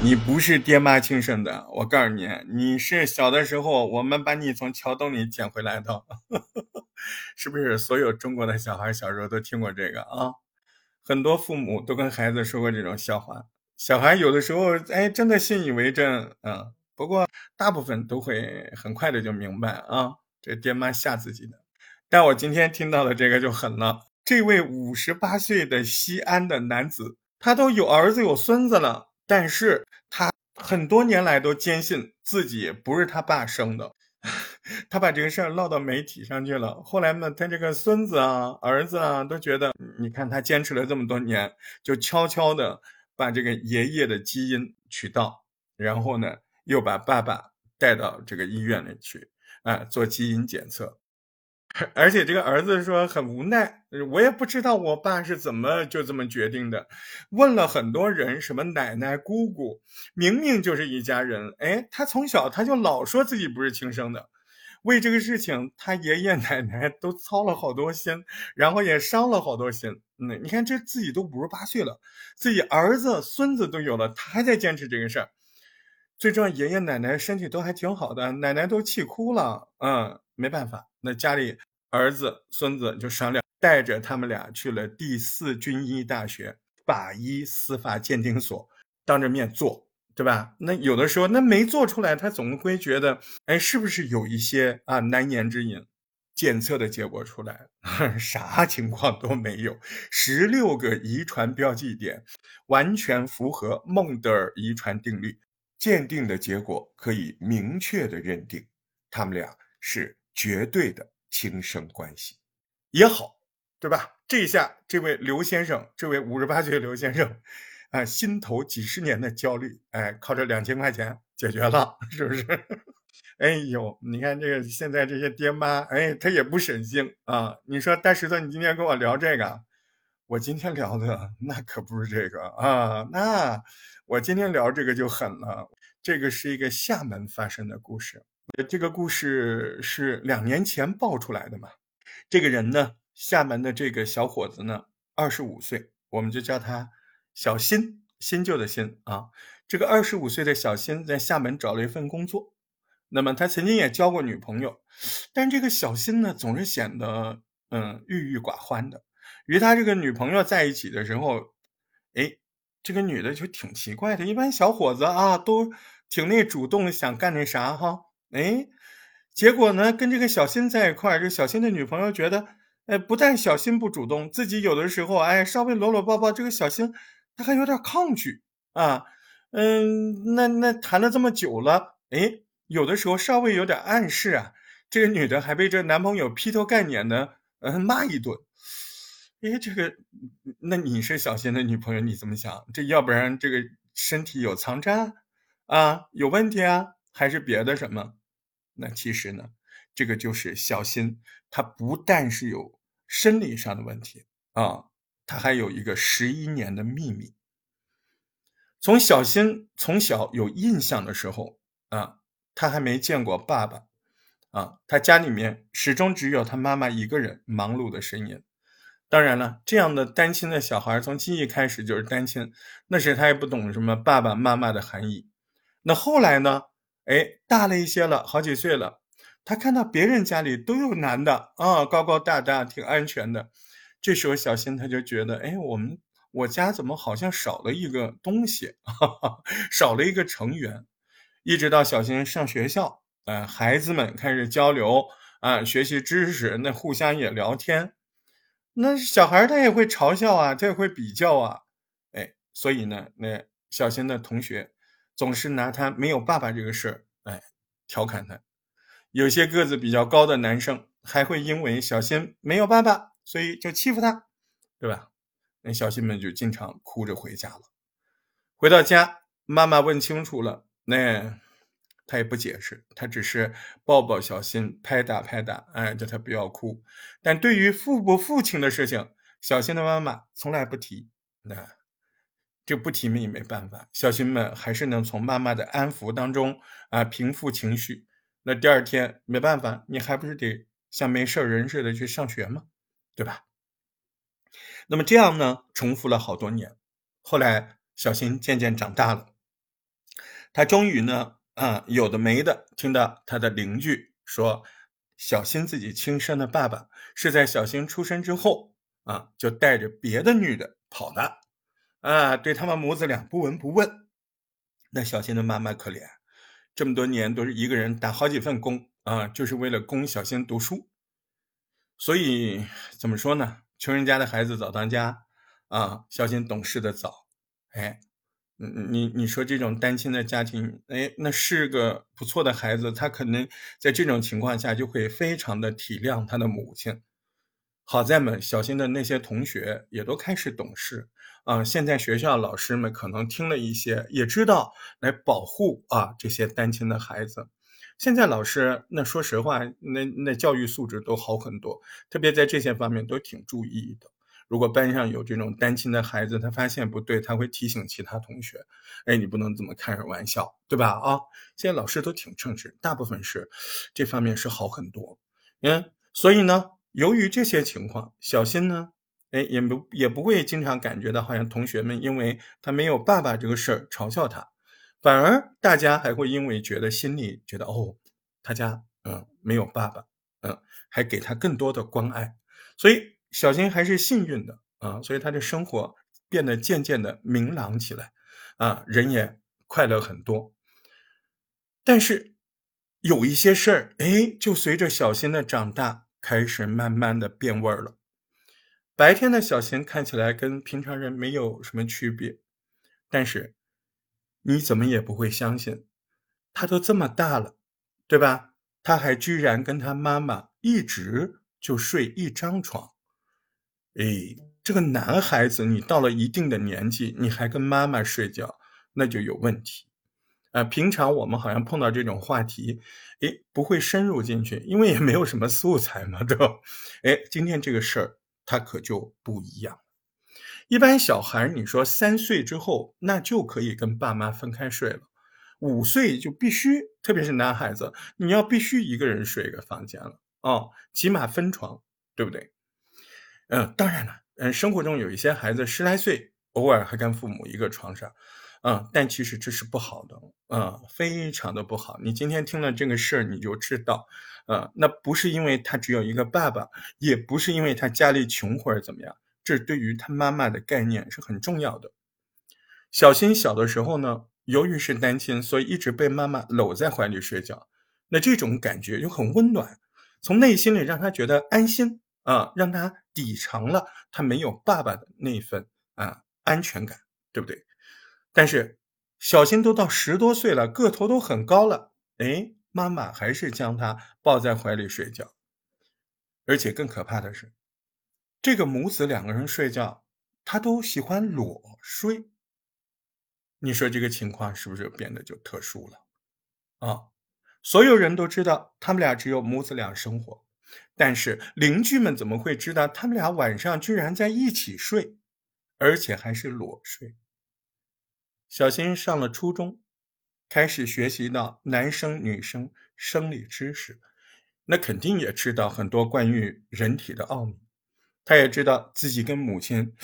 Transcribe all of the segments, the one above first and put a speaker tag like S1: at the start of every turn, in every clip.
S1: 你不是爹妈亲生的，我告诉你，你是小的时候我们把你从桥洞里捡回来的，是不是？所有中国的小孩小时候都听过这个啊？很多父母都跟孩子说过这种笑话，小孩有的时候哎真的信以为真，嗯，不过大部分都会很快的就明白啊，这爹妈吓自己的。但我今天听到的这个就狠了，这位五十八岁的西安的男子，他都有儿子有孙子了。但是他很多年来都坚信自己不是他爸生的，他把这个事儿唠到媒体上去了。后来呢，他这个孙子啊、儿子啊都觉得，你看他坚持了这么多年，就悄悄的把这个爷爷的基因取到，然后呢，又把爸爸带到这个医院里去，啊，做基因检测。而且这个儿子说很无奈，我也不知道我爸是怎么就这么决定的。问了很多人，什么奶奶、姑姑，明明就是一家人。哎，他从小他就老说自己不是亲生的，为这个事情他爷爷 奶奶都操了好多心，然后也伤了好多心。嗯，你看这自己都五十八岁了，自己儿子孙子都有了，他还在坚持这个事儿。最重要，爷爷奶奶身体都还挺好的，奶奶都气哭了。嗯，没办法，那家里。儿子、孙子就商量，带着他们俩去了第四军医大学法医司法鉴定所，当着面做，对吧？那有的时候那没做出来，他总会觉得，哎，是不是有一些啊难言之隐？检测的结果出来，啥情况都没有，十六个遗传标记点完全符合孟德尔遗传定律，鉴定的结果可以明确的认定，他们俩是绝对的。亲生关系也好，对吧？这一下，这位刘先生，这位五十八岁的刘先生，啊，心头几十年的焦虑，哎，靠这两千块钱解决了，是不是？哎呦，你看这个现在这些爹妈，哎，他也不省心啊。你说大石头，你今天跟我聊这个，我今天聊的那可不是这个啊，那我今天聊这个就狠了，这个是一个厦门发生的故事。这个故事是两年前爆出来的嘛？这个人呢，厦门的这个小伙子呢，二十五岁，我们就叫他小新，新旧的新啊。这个二十五岁的小新在厦门找了一份工作，那么他曾经也交过女朋友，但这个小新呢，总是显得嗯郁郁寡欢的。与他这个女朋友在一起的时候，哎，这个女的就挺奇怪的，一般小伙子啊都挺那主动，想干那啥哈。哎，结果呢，跟这个小新在一块儿，这小新的女朋友觉得，哎，不但小新不主动，自己有的时候，哎，稍微搂搂抱抱，这个小新他还有点抗拒啊。嗯，那那谈了这么久了，哎，有的时候稍微有点暗示啊，这个女的还被这男朋友劈头盖脸的嗯骂一顿。哎，这个，那你是小新的女朋友，你怎么想？这要不然这个身体有藏渣啊，有问题啊，还是别的什么？那其实呢，这个就是小新，他不但是有生理上的问题啊，他还有一个十一年的秘密。从小新从小有印象的时候啊，他还没见过爸爸啊，他家里面始终只有他妈妈一个人忙碌的身影。当然了，这样的单亲的小孩从记忆开始就是单亲，那时他也不懂什么爸爸妈妈的含义。那后来呢？哎，大了一些了，好几岁了，他看到别人家里都有男的啊，高高大大，挺安全的。这时候小新他就觉得，哎，我们我家怎么好像少了一个东西哈哈，少了一个成员。一直到小新上学校，呃，孩子们开始交流啊，学习知识，那互相也聊天。那小孩他也会嘲笑啊，他也会比较啊，哎，所以呢，那小新的同学。总是拿他没有爸爸这个事儿，哎，调侃他。有些个子比较高的男生还会因为小新没有爸爸，所以就欺负他，对吧？那小新们就经常哭着回家了。回到家，妈妈问清楚了，那他也不解释，他只是抱抱小新，拍打拍打，哎，叫他不要哭。但对于父不父亲的事情，小新的妈妈从来不提。那。这不提也没办法，小新们还是能从妈妈的安抚当中啊平复情绪。那第二天没办法，你还不是得像没事人似的去上学吗？对吧？那么这样呢，重复了好多年。后来小新渐渐长大了，他终于呢，啊，有的没的，听到他的邻居说，小新自己亲生的爸爸是在小新出生之后啊，就带着别的女的跑的，啊，对他们母子俩不闻不问。那小新的妈妈可怜，这么多年都是一个人打好几份工啊，就是为了供小新读书。所以怎么说呢？穷人家的孩子早当家啊，小新懂事的早。哎，你你说这种单亲的家庭，哎，那是个不错的孩子，他可能在这种情况下就会非常的体谅他的母亲。好在们小新的那些同学也都开始懂事。啊，现在学校老师们可能听了一些，也知道来保护啊这些单亲的孩子。现在老师那说实话，那那教育素质都好很多，特别在这些方面都挺注意的。如果班上有这种单亲的孩子，他发现不对，他会提醒其他同学：“哎，你不能这么开着玩笑，对吧？”啊，现在老师都挺称职，大部分是这方面是好很多。嗯，所以呢，由于这些情况，小新呢。哎，也不也不会经常感觉到好像同学们因为他没有爸爸这个事儿嘲笑他，反而大家还会因为觉得心里觉得哦，他家嗯没有爸爸，嗯，还给他更多的关爱，所以小新还是幸运的啊，所以他的生活变得渐渐的明朗起来，啊，人也快乐很多。但是有一些事儿，哎，就随着小新的长大，开始慢慢的变味儿了。白天的小新看起来跟平常人没有什么区别，但是你怎么也不会相信，他都这么大了，对吧？他还居然跟他妈妈一直就睡一张床。哎，这个男孩子，你到了一定的年纪，你还跟妈妈睡觉，那就有问题。啊，平常我们好像碰到这种话题，哎，不会深入进去，因为也没有什么素材嘛，对吧？哎，今天这个事儿。他可就不一样。一般小孩，你说三岁之后，那就可以跟爸妈分开睡了；五岁就必须，特别是男孩子，你要必须一个人睡一个房间了哦，起码分床，对不对？嗯，当然了，嗯，生活中有一些孩子十来岁，偶尔还跟父母一个床上，嗯，但其实这是不好的，嗯，非常的不好。你今天听了这个事儿，你就知道。啊，那不是因为他只有一个爸爸，也不是因为他家里穷或者怎么样，这对于他妈妈的概念是很重要的。小新小的时候呢，由于是单亲，所以一直被妈妈搂在怀里睡觉，那这种感觉就很温暖，从内心里让他觉得安心啊，让他抵偿了他没有爸爸的那份啊安全感，对不对？但是小新都到十多岁了，个头都很高了，哎。妈妈还是将他抱在怀里睡觉，而且更可怕的是，这个母子两个人睡觉，他都喜欢裸睡。你说这个情况是不是变得就特殊了？啊，所有人都知道他们俩只有母子俩生活，但是邻居们怎么会知道他们俩晚上居然在一起睡，而且还是裸睡？小新上了初中。开始学习到男生女生生理知识，那肯定也知道很多关于人体的奥秘。他也知道自己跟母亲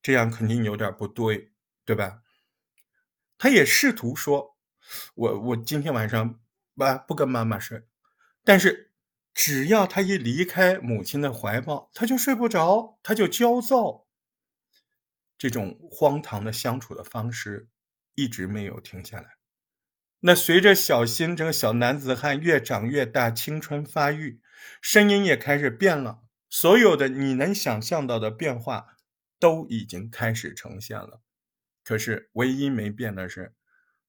S1: 这样肯定有点不对，对吧？他也试图说：“我我今天晚上不不跟妈妈睡。”但是只要他一离开母亲的怀抱，他就睡不着，他就焦躁。这种荒唐的相处的方式一直没有停下来。那随着小新这个小男子汉越长越大，青春发育，声音也开始变了。所有的你能想象到的变化，都已经开始呈现了。可是唯一没变的是，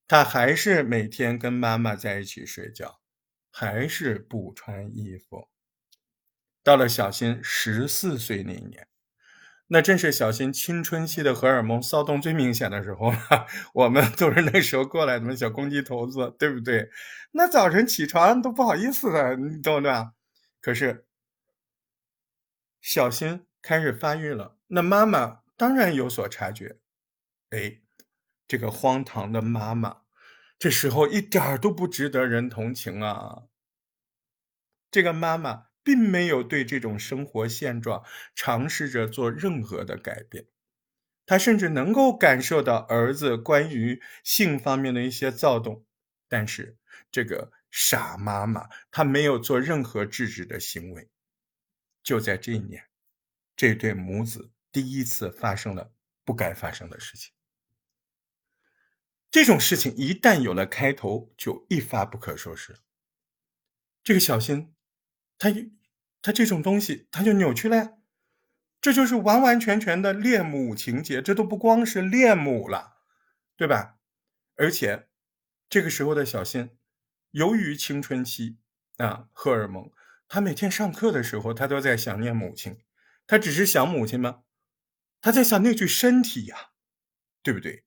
S1: 他还是每天跟妈妈在一起睡觉，还是不穿衣服。到了小新十四岁那一年。那正是小新青春期的荷尔蒙骚动最明显的时候了，我们都是那时候过来的小公鸡头子，对不对？那早晨起床都不好意思的，你懂不懂？可是小新开始发育了，那妈妈当然有所察觉。哎，这个荒唐的妈妈，这时候一点都不值得人同情啊！这个妈妈并没有对这种生活现状尝试着做任何的改变。他甚至能够感受到儿子关于性方面的一些躁动，但是这个傻妈妈她没有做任何制止的行为。就在这一年，这对母子第一次发生了不该发生的事情。这种事情一旦有了开头，就一发不可收拾。这个小新，他他这种东西，他就扭曲了呀。这就是完完全全的恋母情节，这都不光是恋母了，对吧？而且这个时候的小新，由于青春期啊，荷尔蒙，他每天上课的时候，他都在想念母亲。他只是想母亲吗？他在想那具身体呀，对不对？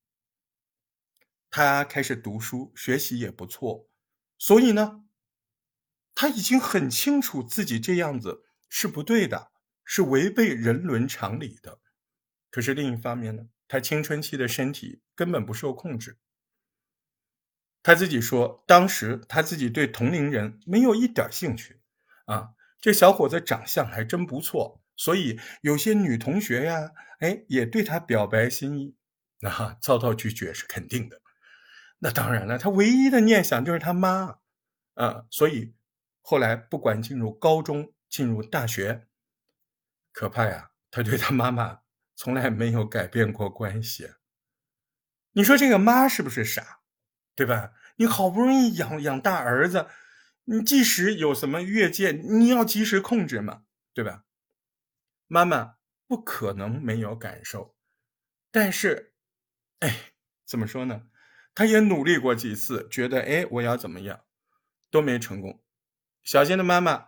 S1: 他开始读书，学习也不错，所以呢，他已经很清楚自己这样子是不对的。是违背人伦常理的，可是另一方面呢，他青春期的身体根本不受控制。他自己说，当时他自己对同龄人没有一点兴趣，啊，这小伙子长相还真不错，所以有些女同学呀，哎，也对他表白心意，那遭到拒绝是肯定的。那当然了，他唯一的念想就是他妈，啊，所以后来不管进入高中，进入大学。可怕呀！他对他妈妈从来没有改变过关系。你说这个妈是不是傻？对吧？你好不容易养养大儿子，你即使有什么越界，你要及时控制嘛，对吧？妈妈不可能没有感受，但是，哎，怎么说呢？他也努力过几次，觉得哎，我要怎么样，都没成功。小新的妈妈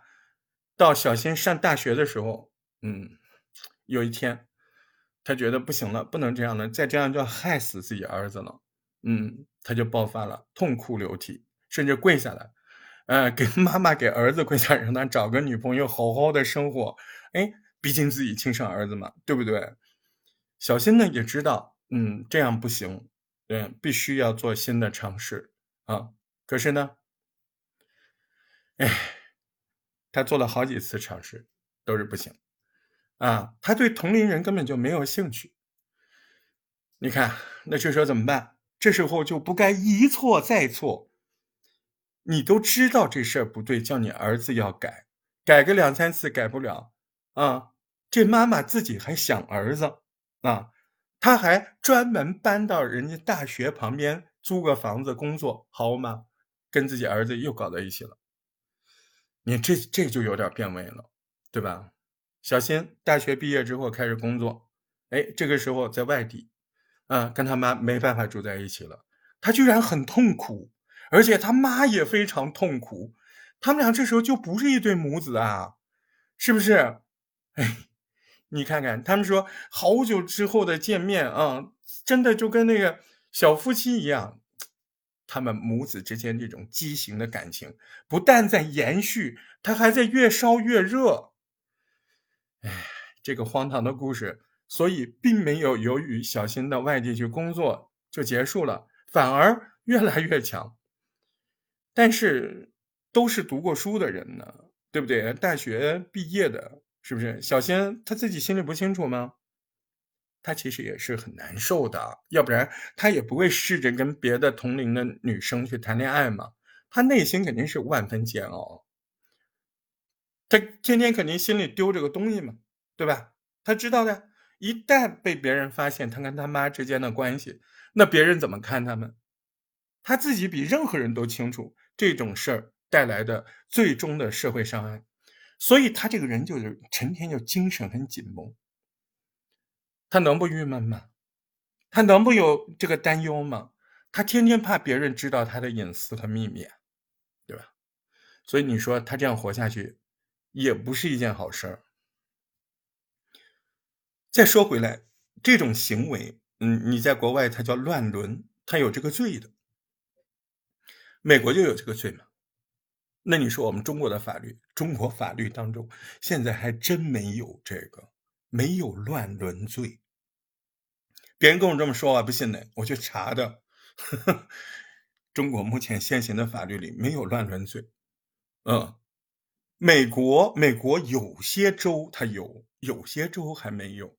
S1: 到小新上大学的时候。嗯，有一天，他觉得不行了，不能这样了，再这样就要害死自己儿子了。嗯，他就爆发了，痛哭流涕，甚至跪下来，呃，给妈妈、给儿子跪下，让他找个女朋友，好好的生活。哎，毕竟自己亲生儿子嘛，对不对？小新呢也知道，嗯，这样不行，对，必须要做新的尝试啊。可是呢，哎，他做了好几次尝试，都是不行。啊，他对同龄人根本就没有兴趣。你看，那这时候怎么办？这时候就不该一错再错。你都知道这事儿不对，叫你儿子要改，改个两三次改不了啊！这妈妈自己还想儿子啊，他还专门搬到人家大学旁边租个房子工作，好吗？跟自己儿子又搞在一起了。你这这就有点变味了，对吧？小新大学毕业之后开始工作，哎，这个时候在外地，啊，跟他妈没办法住在一起了。他居然很痛苦，而且他妈也非常痛苦。他们俩这时候就不是一对母子啊，是不是？哎，你看看，他们说好久之后的见面啊，真的就跟那个小夫妻一样。他们母子之间这种畸形的感情，不但在延续，它还在越烧越热。哎，这个荒唐的故事，所以并没有由于小新到外地去工作就结束了，反而越来越强。但是都是读过书的人呢，对不对？大学毕业的，是不是？小新他自己心里不清楚吗？他其实也是很难受的，要不然他也不会试着跟别的同龄的女生去谈恋爱嘛。他内心肯定是万分煎熬。他天天肯定心里丢这个东西嘛，对吧？他知道的，一旦被别人发现他跟他妈之间的关系，那别人怎么看他们？他自己比任何人都清楚这种事儿带来的最终的社会伤害，所以他这个人就是成天就精神很紧绷。他能不郁闷吗？他能不有这个担忧吗？他天天怕别人知道他的隐私和秘密，对吧？所以你说他这样活下去？也不是一件好事儿。再说回来，这种行为，嗯，你在国外它叫乱伦，它有这个罪的。美国就有这个罪嘛？那你说我们中国的法律，中国法律当中现在还真没有这个，没有乱伦罪。别人跟我这么说，我不信的，我去查的。中国目前现行的法律里没有乱伦罪，嗯。美国美国有些州它有，有些州还没有。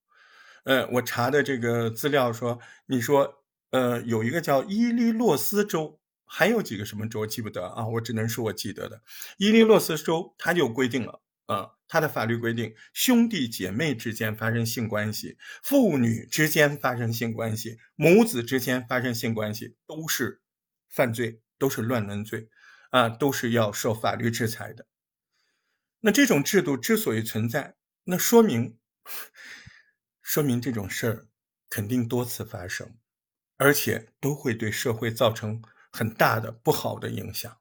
S1: 呃，我查的这个资料说，你说，呃，有一个叫伊利诺斯州，还有几个什么州记不得啊？我只能说我记得的，伊利诺斯州它就规定了，啊，它的法律规定，兄弟姐妹之间发生性关系，父女之间发生性关系，母子之间发生性关系，都是犯罪，都是乱伦罪，啊，都是要受法律制裁的。那这种制度之所以存在，那说明。说明这种事儿肯定多次发生，而且都会对社会造成很大的不好的影响。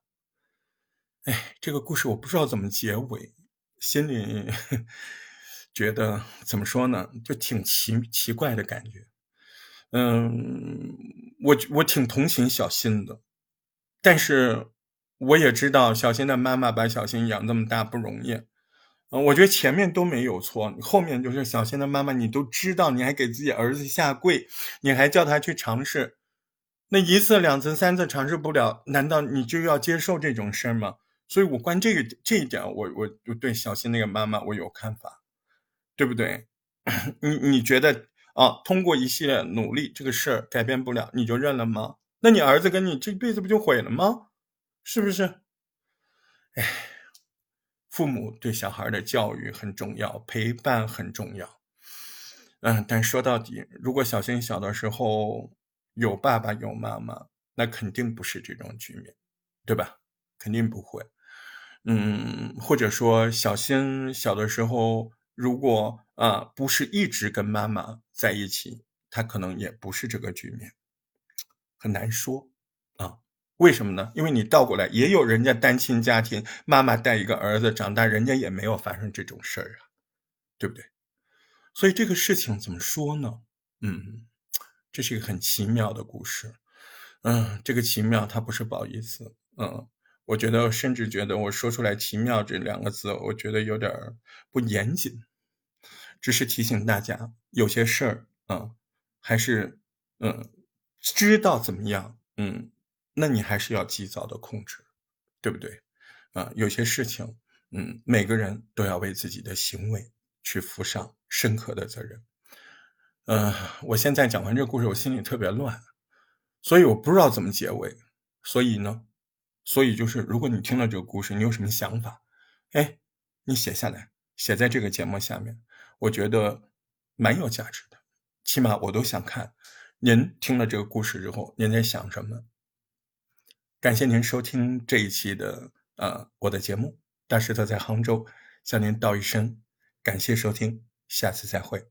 S1: 哎，这个故事我不知道怎么结尾，心里觉得怎么说呢，就挺奇奇怪的感觉。嗯，我我挺同情小新的，但是我也知道小新的妈妈把小新养这么大不容易。嗯，我觉得前面都没有错，后面就是小新的妈妈，你都知道，你还给自己儿子下跪，你还叫他去尝试，那一次、两次、三次尝试不了，难道你就要接受这种事儿吗？所以我关这个这一点，我我我对小新那个妈妈我有看法，对不对？你你觉得啊，通过一系列努力，这个事儿改变不了，你就认了吗？那你儿子跟你这辈子不就毁了吗？是不是？哎。父母对小孩的教育很重要，陪伴很重要。嗯，但说到底，如果小新小的时候有爸爸有妈妈，那肯定不是这种局面，对吧？肯定不会。嗯，或者说小新小的时候，如果啊不是一直跟妈妈在一起，他可能也不是这个局面，很难说啊。为什么呢？因为你倒过来也有人家单亲家庭，妈妈带一个儿子长大，人家也没有发生这种事儿啊，对不对？所以这个事情怎么说呢？嗯，这是一个很奇妙的故事。嗯，这个奇妙它不是褒义词。嗯，我觉得甚至觉得我说出来“奇妙”这两个字，我觉得有点不严谨。只是提醒大家，有些事儿啊，还是嗯，知道怎么样，嗯。那你还是要及早的控制，对不对？啊，有些事情，嗯，每个人都要为自己的行为去负上深刻的责任。呃，我现在讲完这个故事，我心里特别乱，所以我不知道怎么结尾。所以呢，所以就是，如果你听了这个故事，你有什么想法？哎，你写下来，写在这个节目下面，我觉得蛮有价值的。起码我都想看，您听了这个故事之后，您在想什么？感谢您收听这一期的呃我的节目，大石头在杭州向您道一声感谢收听，下次再会。